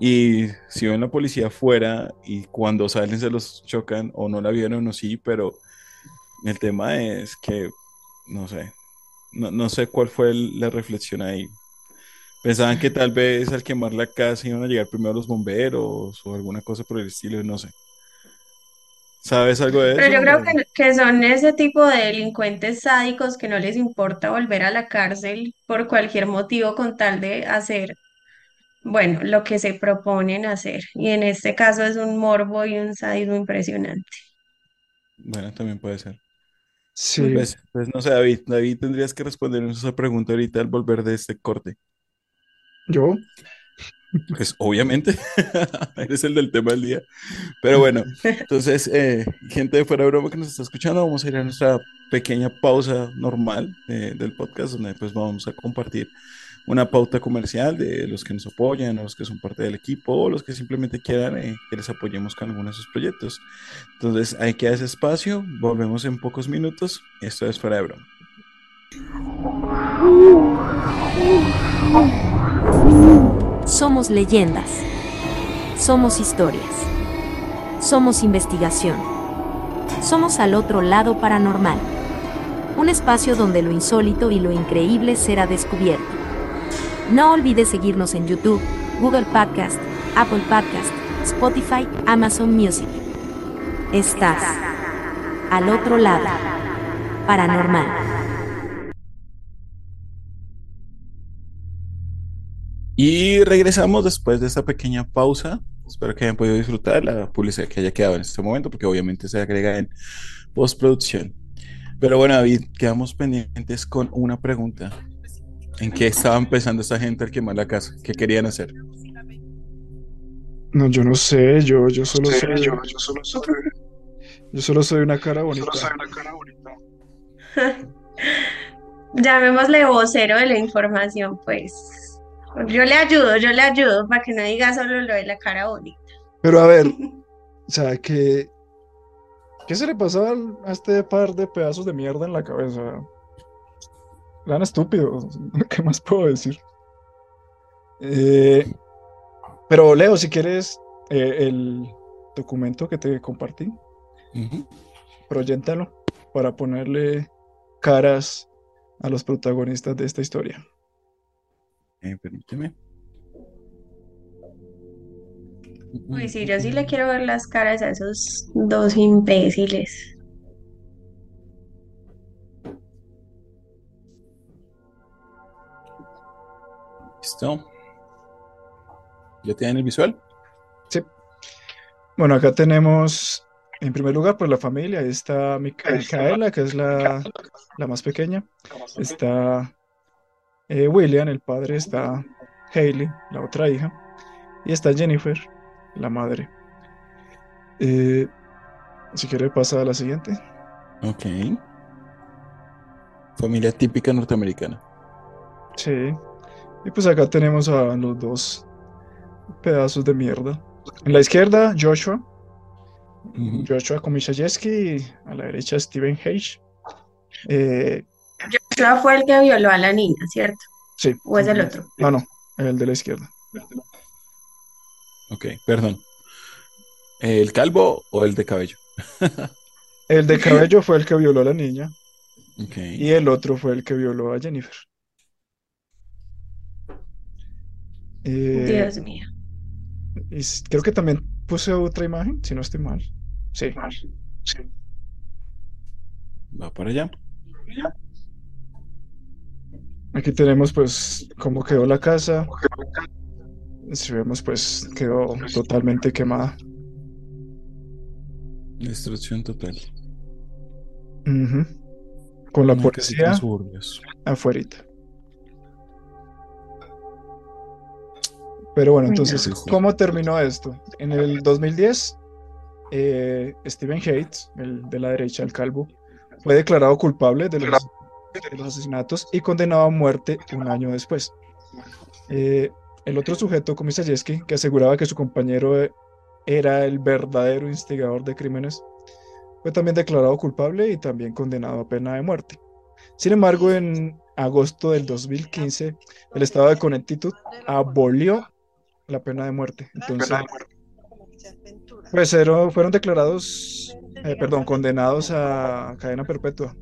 S1: Y si ven la policía afuera y cuando salen se los chocan o no la vieron o sí, pero el tema es que, no sé, no, no sé cuál fue el- la reflexión ahí. Pensaban que tal vez al quemar la casa iban a llegar primero los bomberos o alguna cosa por el estilo, no sé. ¿Sabes algo de
S2: Pero
S1: eso?
S2: yo creo que son ese tipo de delincuentes sádicos que no les importa volver a la cárcel por cualquier motivo con tal de hacer, bueno, lo que se proponen hacer. Y en este caso es un morbo y un sadismo impresionante.
S1: Bueno, también puede ser.
S3: Sí,
S1: Pues, pues no sé, David, David, tendrías que respondernos esa pregunta ahorita al volver de este corte.
S3: Yo.
S1: Pues obviamente, eres el del tema del día. Pero bueno, entonces, eh, gente de fuera de broma que nos está escuchando, vamos a ir a nuestra pequeña pausa normal eh, del podcast, donde pues vamos a compartir una pauta comercial de los que nos apoyan, los que son parte del equipo, o los que simplemente quieran eh, que les apoyemos con alguno de sus proyectos. Entonces, ahí queda ese espacio, volvemos en pocos minutos. Esto es fuera de broma.
S4: Somos leyendas. Somos historias. Somos investigación. Somos al otro lado paranormal. Un espacio donde lo insólito y lo increíble será descubierto. No olvides seguirnos en YouTube, Google Podcast, Apple Podcast, Spotify, Amazon Music. Estás al otro lado paranormal.
S1: Y regresamos después de esta pequeña pausa. Espero que hayan podido disfrutar la publicidad que haya quedado en este momento, porque obviamente se agrega en postproducción. Pero bueno, David, quedamos pendientes con una pregunta. ¿En qué estaba empezando esta gente al quemar la casa? ¿Qué querían hacer?
S3: No, yo no sé, yo, yo solo
S5: Sí,
S3: soy,
S5: yo, yo solo soy,
S3: yo solo soy una cara bonita.
S5: solo soy una cara bonita.
S2: Llamémosle vocero de la información, pues. Yo le ayudo, yo le ayudo para que no diga solo lo de la cara bonita.
S3: Pero a ver, o sea, que ¿qué se le pasaba a este par de pedazos de mierda en la cabeza? Eran estúpidos, ¿qué más puedo decir? Eh, pero Leo, si quieres eh, el documento que te compartí, proyéntalo para ponerle caras a los protagonistas de esta historia.
S1: Eh, permíteme.
S2: Uy, sí, yo sí le quiero ver las caras a esos dos imbéciles.
S1: Listo. ¿Ya tienen el visual?
S3: Sí. Bueno, acá tenemos, en primer lugar, pues la familia. Ahí está Mica- Micaela, que es la, la más pequeña. Está eh, William, el padre. Está Hailey, la otra hija. Y está Jennifer, la madre. Eh, si quiere, pasa a la siguiente.
S1: Ok. Familia típica norteamericana.
S3: Sí. Y pues acá tenemos a los dos pedazos de mierda. En la izquierda, Joshua.
S1: Ujú.
S3: Joshua Komishayeski. y A la derecha, Steven Hayes. Eh,
S2: Joshua fue el que violó a la niña, ¿cierto?
S3: sí.
S2: ¿O es el otro?
S3: No, no, el de la izquierda.
S1: Ok, perdón. ¿El calvo o el de cabello?
S3: El de cabello fue el que violó a la niña
S1: Ok.
S3: y el otro fue el que violó a Jennifer. Eh,
S2: Dios mío.
S3: y creo que también puse otra imagen, si no estoy mal. Sí.
S1: Va para allá.
S3: Aquí tenemos pues cómo quedó la casa. Si vemos pues quedó totalmente quemada.
S1: Destrucción total.
S3: Ujú. Con la
S1: Una
S3: policía
S1: suburbios.
S3: afuerita. Pero bueno, entonces. ¿cómo terminó esto? En el 2010, eh, Steven Hates, el de la derecha, el calvo, fue declarado culpable de los, de los asesinatos y condenado a muerte un año después. Eh, el otro sujeto, Komisarevsky, que aseguraba que su compañero eh, era el verdadero instigador de crímenes, fue también declarado culpable y también condenado a pena de muerte. Sin embargo, en agosto del 2015, el estado de Connecticut abolió la pena de muerte. Entonces, pues ero- fueron declarados, eh, perdón, condenados a cadena perpetua.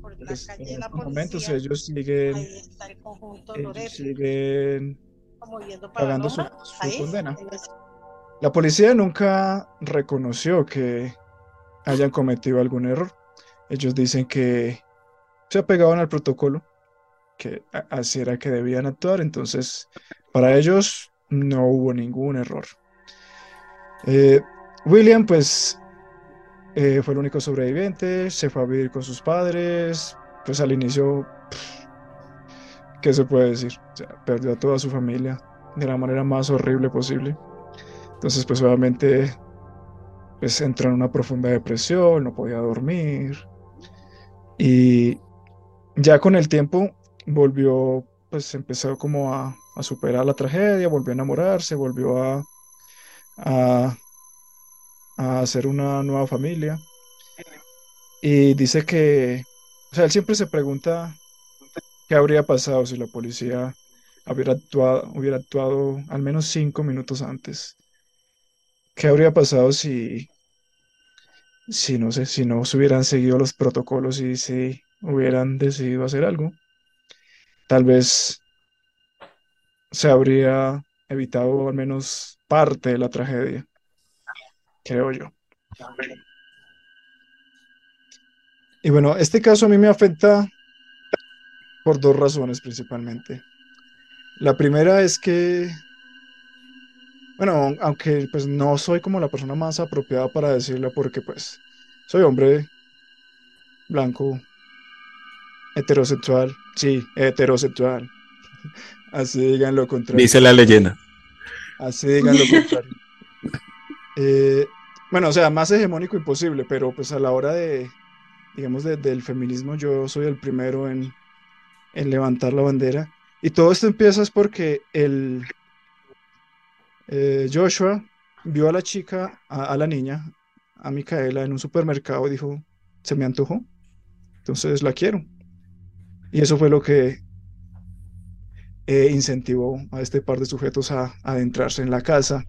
S3: Pues, en estos momentos ellos siguen,
S5: Ahí está el conjunto
S3: ellos siguen
S5: yendo para
S3: pagando su,
S5: Loma,
S3: su
S5: ahí,
S3: condena.
S5: ese-
S3: La policía nunca reconoció que hayan cometido algún error. Ellos dicen que se apegaban al protocolo, que así era que debían actuar, entonces para ellos no hubo ningún error. Eh, William, pues, eh, fue el único sobreviviente, se fue a vivir con sus padres, pues al inicio, ¿qué se puede decir? Perdió a toda su familia de la manera más horrible posible. Entonces, pues obviamente, pues entró en una profunda depresión, no podía dormir. Y ya con el tiempo volvió, pues empezó como a, a superar la tragedia, volvió a enamorarse, volvió a, a hacer una nueva familia. Y dice que, o sea, él siempre se pregunta qué habría pasado si la policía hubiera actuado, hubiera actuado al menos cinco minutos antes. ¿Qué habría pasado si, si no sé, si no se hubieran seguido los protocolos y si hubieran decidido hacer algo? Tal vez se habría evitado al menos parte de la tragedia, creo yo. Y bueno, este caso a mí me afecta por dos razones principalmente. La primera es que, bueno, aunque pues no soy como la persona más apropiada para decirlo porque pues soy hombre blanco, heterosexual, sí, heterosexual. Así digan lo contrario.
S1: Dice la leyenda.
S3: Así digan lo contrario. Eh, bueno, o sea, más hegemónico imposible, pero pues a la hora de, digamos, de- del feminismo, yo soy el primero en, en levantar la bandera. Y todo esto empieza es porque el eh, Joshua vio a la chica, a, la niña, a Micaela, en un supermercado y dijo, se me antojó, entonces la quiero. Y eso fue lo que eh, incentivó a este par de sujetos a adentrarse en la casa.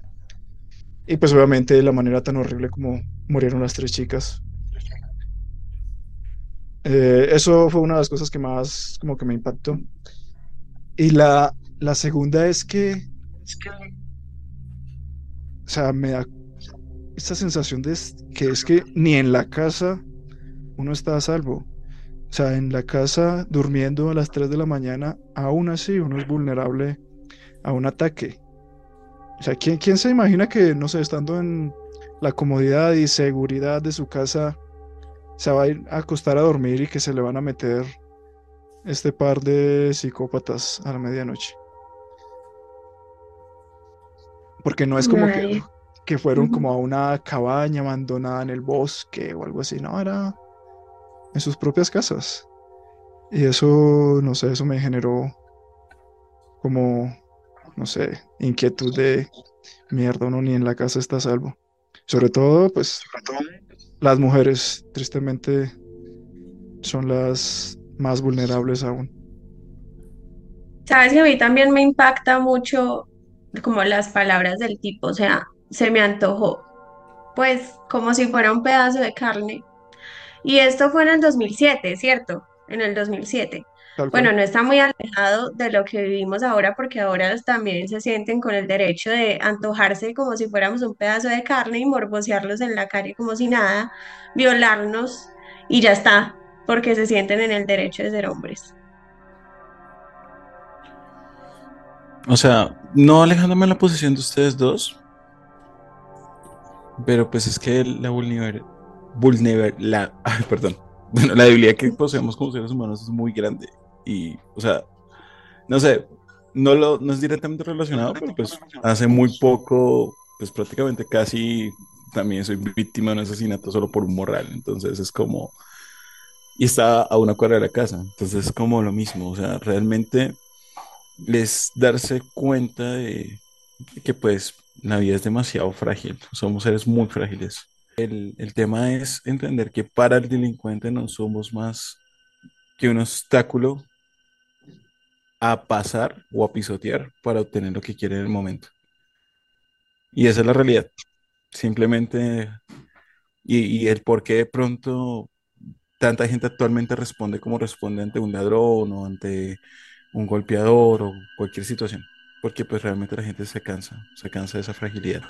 S3: Y pues obviamente de la manera tan horrible como murieron las tres chicas. Eh, eso fue una de las cosas que más como que me impactó. Y la, la segunda es que o sea, me da esta sensación de es- que es que ni en la casa uno está a salvo. O sea, en la casa durmiendo a las 3 de la mañana, aún así uno es vulnerable a un ataque. O sea, ¿quién, quién se imagina que, no sé, estando en la comodidad y seguridad de su casa, se va a ir a acostar a dormir y que se le van a meter este par de psicópatas a la medianoche? Porque no es como que, que fueron como a una cabaña abandonada en el bosque o algo así, no, era en sus propias casas. Y eso, no sé, eso me generó como, no sé, inquietud de mierda, uno ni en la casa está a salvo. Sobre todo, pues, las mujeres, tristemente, son las más vulnerables aún.
S2: Sabes que a mí también me impacta mucho como las palabras del tipo, o sea, se me antojó, pues como si fuera un pedazo de carne. Y esto fue en el 2007, ¿cierto? En el 2007.
S3: Tal
S2: Bueno,
S3: cual.
S2: no está muy alejado de lo que vivimos ahora porque ahora también se sienten con el derecho de antojarse como si fuéramos un pedazo de carne y morbosearlos en la calle como si nada, violarnos y ya está, porque se sienten en el derecho de ser hombres.
S1: O sea, no alejándome de la posición de ustedes dos, pero pues es que la vulner, vulner- la, ay, perdón, bueno, la debilidad que poseemos como seres humanos es muy grande y, o sea, no sé, no lo, no es directamente relacionado, pero pues hace muy poco, pues prácticamente casi también soy víctima de un asesinato solo por un morral, entonces es como, y está a una cuadra de la casa, entonces es como lo mismo, o sea, realmente es darse cuenta de que pues la vida es demasiado frágil, somos seres muy frágiles. El, el tema es entender que para el delincuente no somos más que un obstáculo a pasar o a pisotear para obtener lo que quiere en el momento. Y esa es la realidad. Simplemente, y, y el por qué de pronto tanta gente actualmente responde como responde ante un ladrón o ante un golpeador o cualquier situación. Porque pues realmente la gente se cansa, se cansa de esa fragilidad.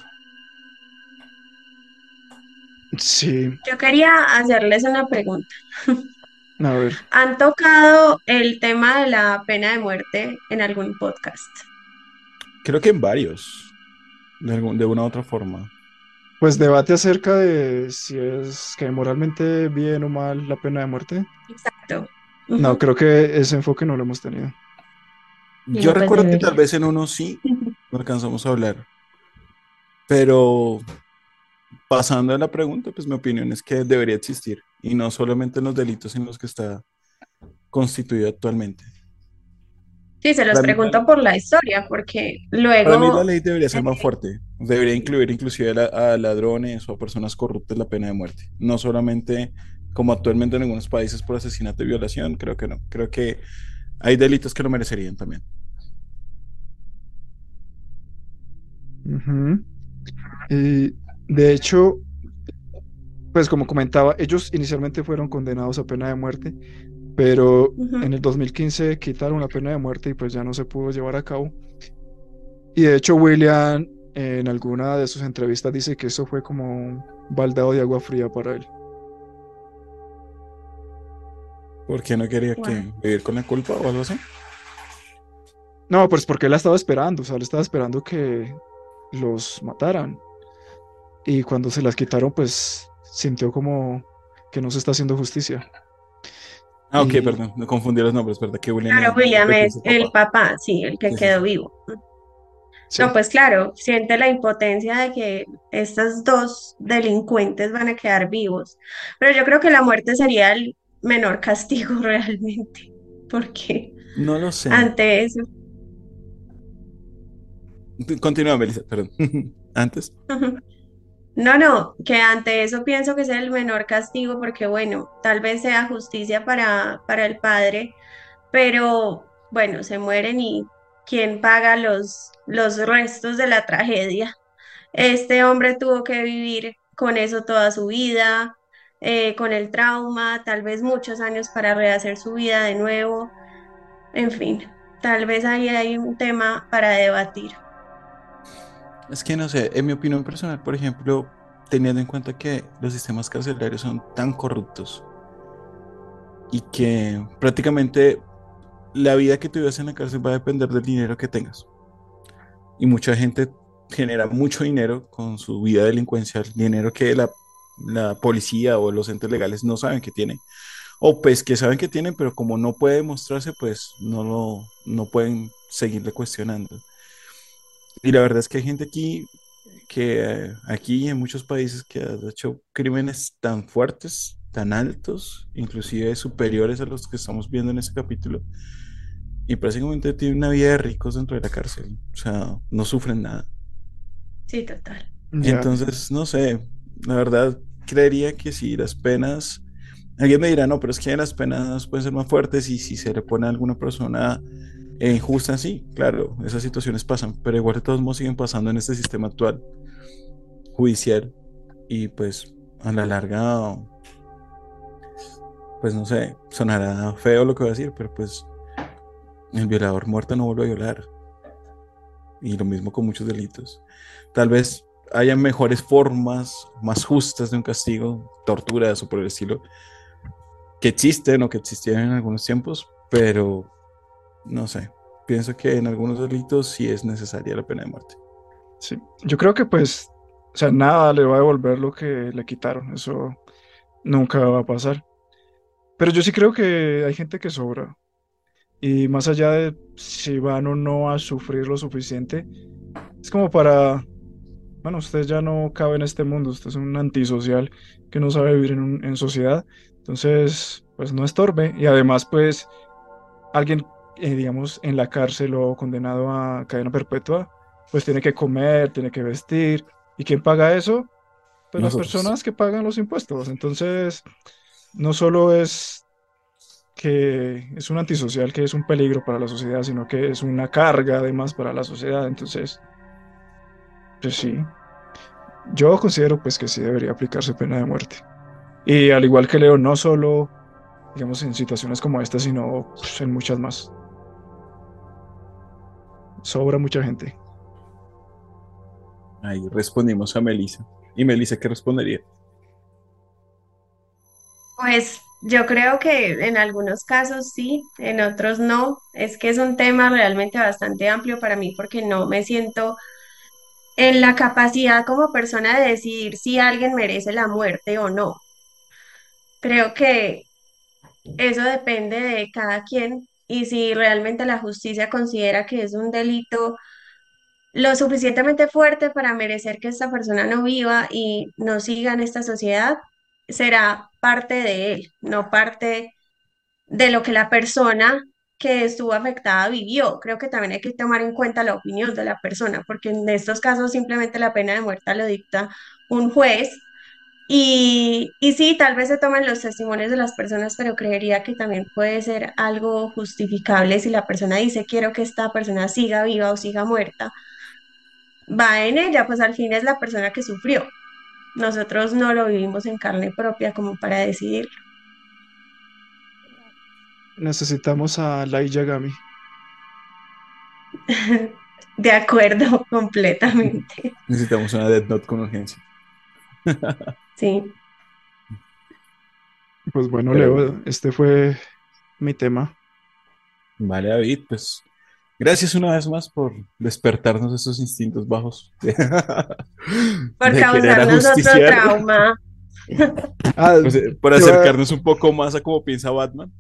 S3: Sí,
S2: Yo quería hacerles una pregunta.
S3: a ver,
S2: ¿Han tocado el tema de la pena de muerte en algún podcast?
S1: Creo que en varios, de, algún- de una u otra forma.
S3: pues debate acerca de si es que moralmente bien o mal la pena de muerte.
S2: Exacto.
S3: No, creo que ese enfoque no lo hemos tenido.
S2: Y
S1: Yo
S2: no, pues,
S1: recuerdo que tal vez en uno sí no alcanzamos a hablar, pero pasando a la pregunta, pues mi opinión es que debería existir y no solamente en los delitos en los que está constituido actualmente.
S2: Sí, se los pregunto por la historia, porque
S1: Para mí la
S2: luego,
S1: ley debería ser más fuerte, debería incluir inclusive a, la- a ladrones o a personas corruptas la pena de muerte, no solamente como actualmente en algunos países por asesinato y violación, creo que no, creo que hay delitos que lo merecerían también.
S3: Y de hecho, pues como comentaba, ellos inicialmente fueron condenados a pena de muerte, pero
S2: Ujú.
S3: en el 2015 quitaron la pena de muerte y pues ya no se pudo llevar a cabo. Y de hecho, William en alguna de sus entrevistas dice que eso fue como un baldado de agua fría para él.
S1: ¿Por qué no quería que
S2: Bueno.
S1: vivir con la culpa o algo así?
S3: No, pues porque él la estaba esperando, o sea, él estaba esperando que los mataran. Y cuando se las quitaron, pues sintió como que no se está haciendo justicia.
S1: Ah, ok,
S3: Y-
S1: perdón, me confundí los nombres, ¿verdad? Que William
S2: claro,
S1: es-
S2: William es el
S1: papá.
S2: papá, sí, el que
S1: Sí,
S2: quedó
S1: sí.
S2: vivo.
S3: Sí.
S2: No, pues claro, siente la impotencia de que estos dos delincuentes van a quedar vivos. Pero yo creo que la muerte sería el menor castigo realmente, porque
S1: No lo sé.
S2: ante eso,
S1: Continúa, Melissa, perdón. Antes.
S2: No, no, que ante eso pienso que es el menor castigo, porque bueno, tal vez sea justicia para, para el padre, pero bueno, se mueren y ¿quién paga los, los restos de la tragedia? Este hombre tuvo que vivir con eso toda su vida, eh, con el trauma, tal vez muchos años para rehacer su vida de nuevo. En fin, tal vez ahí hay un tema para debatir.
S1: Es que no sé, en mi opinión personal, por ejemplo, teniendo en cuenta que los sistemas carcelarios son tan corruptos y que prácticamente la vida que tú vivas en la cárcel va a depender del dinero que tengas. Y mucha gente genera mucho dinero con su vida delincuencial, dinero que la, la policía o los entes legales no saben que tienen. O pues que saben que tienen, pero como no puede demostrarse, pues no lo no pueden seguirle cuestionando. Y la verdad es que hay gente aquí que eh, aquí en muchos países que ha hecho crímenes tan fuertes, tan altos, inclusive superiores a los que estamos viendo en este capítulo, y prácticamente tiene una vida de ricos dentro de la cárcel, o sea, no sufren nada.
S2: Sí, total.
S1: Entonces, no sé, la verdad creería que si las penas, alguien me dirá, no, pero es que las penas pueden ser más fuertes y si se le pone a alguna persona eh, injusta, sí, claro, esas situaciones pasan, pero igual de todos modos siguen pasando en este sistema actual judicial y pues a la larga, pues no sé, sonará feo lo que voy a decir, pero pues el violador muerto no vuelve a violar. Y lo mismo con muchos delitos. Tal vez haya mejores formas, más justas de un castigo, torturas o por el estilo, que existen o que existían en algunos tiempos, pero no sé. Pienso que en algunos delitos sí es necesaria la pena de muerte.
S3: Sí, yo creo que pues, o sea, nada le va a devolver lo que le quitaron, eso nunca va a pasar. Pero yo sí creo que hay gente que sobra. Y más allá de si van o no a sufrir lo suficiente, es como para, bueno, usted ya no cabe en este mundo, usted es un antisocial que no sabe vivir en, un- en sociedad, entonces, pues no estorbe. Y además, pues, alguien, eh, digamos, en la cárcel o condenado a cadena perpetua, pues tiene que comer, tiene que vestir. ¿Y quién paga eso? Pues las personas que pagan los impuestos. Entonces, no solo es que es un antisocial, que es un peligro para la sociedad, sino que es una carga además para la sociedad. Entonces, pues sí, yo considero pues que sí debería aplicarse pena de muerte. Y al igual que Leo, no solo, digamos, en situaciones como esta, sino pues, en muchas más. Sobra mucha gente.
S1: Ahí respondimos a Melissa. ¿Y Melissa qué respondería?
S2: Pues yo creo que en algunos casos sí, en otros no. Es que es un tema realmente bastante amplio para mí porque no me siento en la capacidad como persona de decidir si alguien merece la muerte o no. Creo que eso depende de cada quien y si realmente la justicia considera que es un delito lo suficientemente fuerte para merecer que esta persona no viva y no siga en esta sociedad, será parte de él, no parte de lo que la persona que estuvo afectada vivió. Creo que también hay que tomar en cuenta la opinión de la persona, porque en estos casos simplemente la pena de muerte lo dicta un juez. Y, y sí, tal vez se toman los testimonios de las personas, pero creería que también puede ser algo justificable si la persona dice, quiero que esta persona siga viva o siga muerta. Va en ella, pues al fin es la persona que sufrió. Nosotros no lo vivimos en carne propia como para decidir.
S3: Necesitamos a Lai Yagami.
S2: De acuerdo, completamente.
S1: Necesitamos una Death Note con urgencia.
S2: Sí.
S3: Pues bueno,
S1: Pero-
S3: Leo, este fue mi tema.
S1: Vale, David, pues gracias una vez más por despertarnos esos instintos bajos. de-
S2: Por
S1: de
S2: causarnos otro trauma.
S3: Ah,
S1: pues, por
S3: a-
S1: acercarnos un poco más a cómo piensa Batman.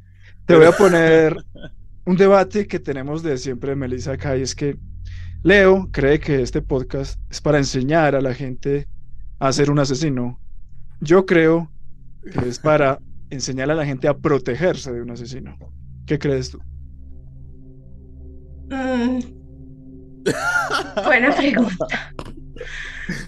S3: Te voy a poner un debate que tenemos de siempre, Melissa, acá, y es que Leo cree que este podcast es para enseñar a la gente a ser un asesino. Yo creo que es para enseñar a la gente a protegerse de un asesino. ¿Qué crees tú?
S2: Mm. Buena pregunta.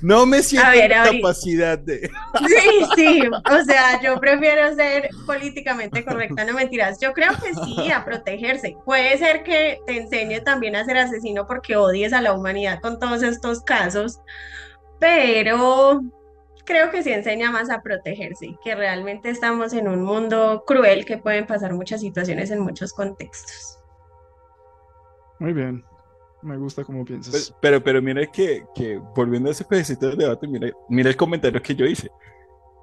S1: No me siento
S2: ver,
S1: en capacidad de.
S2: Sí, sí, o sea, yo prefiero ser políticamente correcta, no mentiras. Yo creo que sí, a protegerse. Puede ser que te enseñe también a ser asesino porque odies a la humanidad con todos estos casos, pero creo que sí enseña más a protegerse, que realmente estamos en un mundo cruel que pueden pasar muchas situaciones en muchos contextos.
S3: Muy bien. Me gusta cómo
S1: Pero,
S3: piensas.
S1: pero, pero mira que, que volviendo a ese pedacito del debate, mira, mira el comentario que yo hice.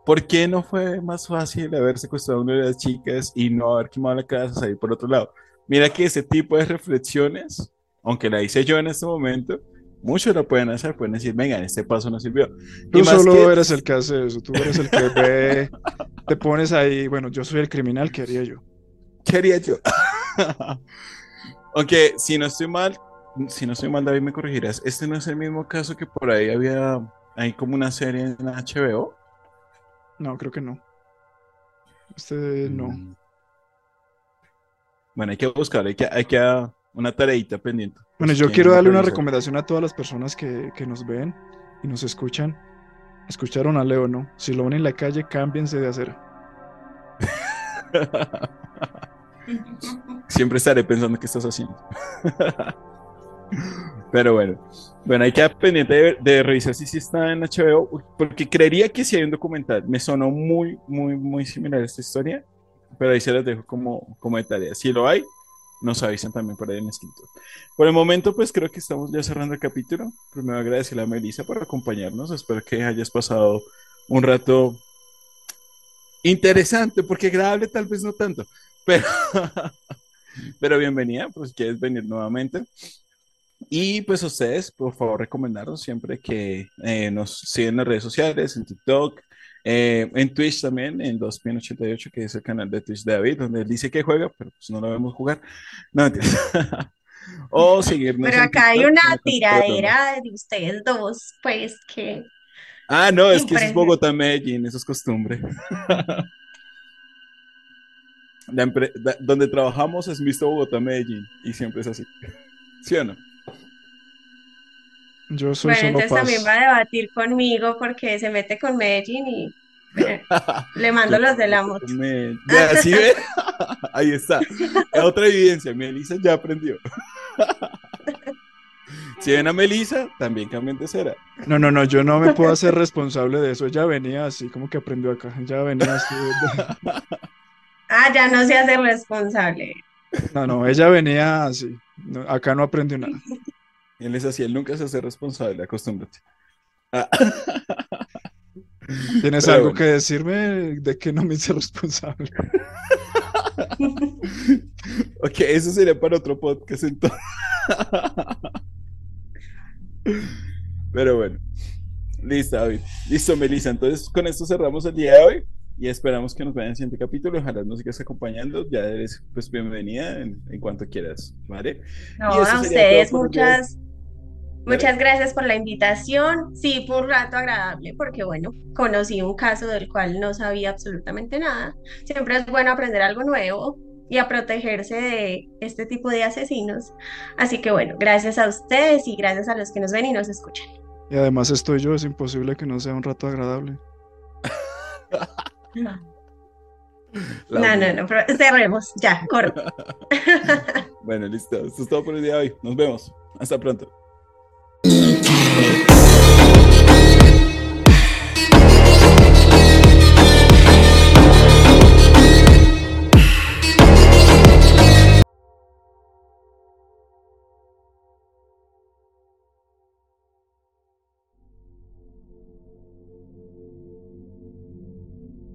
S1: ¿Por qué no fue más fácil haber secuestrado a una de las chicas y no haber quemado la casa, salir por otro lado? Mira que ese tipo de reflexiones, aunque la hice yo en este momento, muchos lo pueden hacer, pueden decir, venga, este paso no sirvió.
S3: Tú
S1: Y
S3: solo
S1: que-
S3: eres el que hace eso, tú eres el que ve, te pones ahí, bueno, yo soy el criminal, ¿qué haría yo?
S1: ¿Qué haría yo? Aunque si no estoy mal, si no estoy mal, David, me corregirás. Este no es el mismo caso que por ahí había, hay como una serie en HBO.
S3: No, creo que no. Este no.
S1: Mm. Bueno, hay que buscar, hay que, hay que una tareita pendiente.
S3: Bueno,
S1: Pues
S3: yo quiero darle una recomendación a todas las personas que, que nos ven y nos escuchan. Escucharon a Leo, ¿no? Si lo ven en la calle, cámbiense de acera.
S1: Siempre estaré pensando qué estás haciendo. Pero bueno, bueno, hay que estar pendiente de, de revisar si sí está en HBO, porque creería que sí hay un documental. Me sonó muy, muy, muy similar a esta historia, pero ahí se las dejo como, como de tarea. Si lo hay, nos avisan también por ahí en escrito. Por el momento, pues creo que estamos ya cerrando el capítulo. Primero agradecerle a Melissa por acompañarnos. Espero que hayas pasado un rato interesante, porque agradable tal vez no tanto, pero, pero bienvenida, pues si quieres venir nuevamente. Y pues ustedes, por favor, recomendarnos siempre que eh, nos sigan en las redes sociales, en TikTok, eh, en Twitch también, en 2pin88, que es el canal de Twitch de David, donde él dice que juega, pero pues no lo vemos jugar. No, o seguirnos.
S2: Pero acá hay una tiradera de ustedes dos, pues que
S1: Ah, no, es que eso es. Bogotá, Medellín, eso es costumbre. La donde trabajamos es visto Bogotá, Medellín, y siempre es así. ¿Sí o no?
S3: Yo soy
S2: bueno,
S3: solo
S2: entonces
S3: paz.
S2: también va a debatir conmigo porque se mete con Medellín y eh, le mando los de la moto.
S1: Ahí está. Otra evidencia, Melissa ya aprendió. Si ven a Melissa, también cambian de cera.
S3: No, no, no, yo no me puedo hacer responsable de eso. Ella venía así, como que aprendió acá. Ella venía así.
S2: Ah, ya no se hace responsable.
S3: No, no, ella venía así. No, acá no aprendió nada.
S1: Él es así, él nunca se hace responsable, acostúmbrate. Ah.
S3: ¿Tienes
S1: Pero
S3: algo
S1: bueno.
S3: que decirme de que no me hice responsable?
S1: Ok, eso sería para otro podcast entonces. Pero bueno, listo, David. Listo, Melissa. Entonces, con esto cerramos el día de hoy y esperamos que nos vean en el siguiente capítulo. Ojalá nos sigas acompañando. Ya eres pues bienvenida en, en cuanto quieras, ¿vale?
S2: No, a ustedes muchas, muchas gracias por la invitación. Sí, fue un rato agradable porque, bueno, conocí un caso del cual no sabía absolutamente nada. Siempre es bueno aprender algo nuevo y a protegerse de este tipo de asesinos. Así que, bueno, gracias a ustedes y gracias a los que nos ven y nos escuchan.
S3: Y además estoy yo, es imposible que no sea un rato agradable.
S2: No, no, no, no, pero cerremos, ya, corto.
S1: Bueno, listo. Esto es todo por el día de hoy. Nos vemos. Hasta pronto.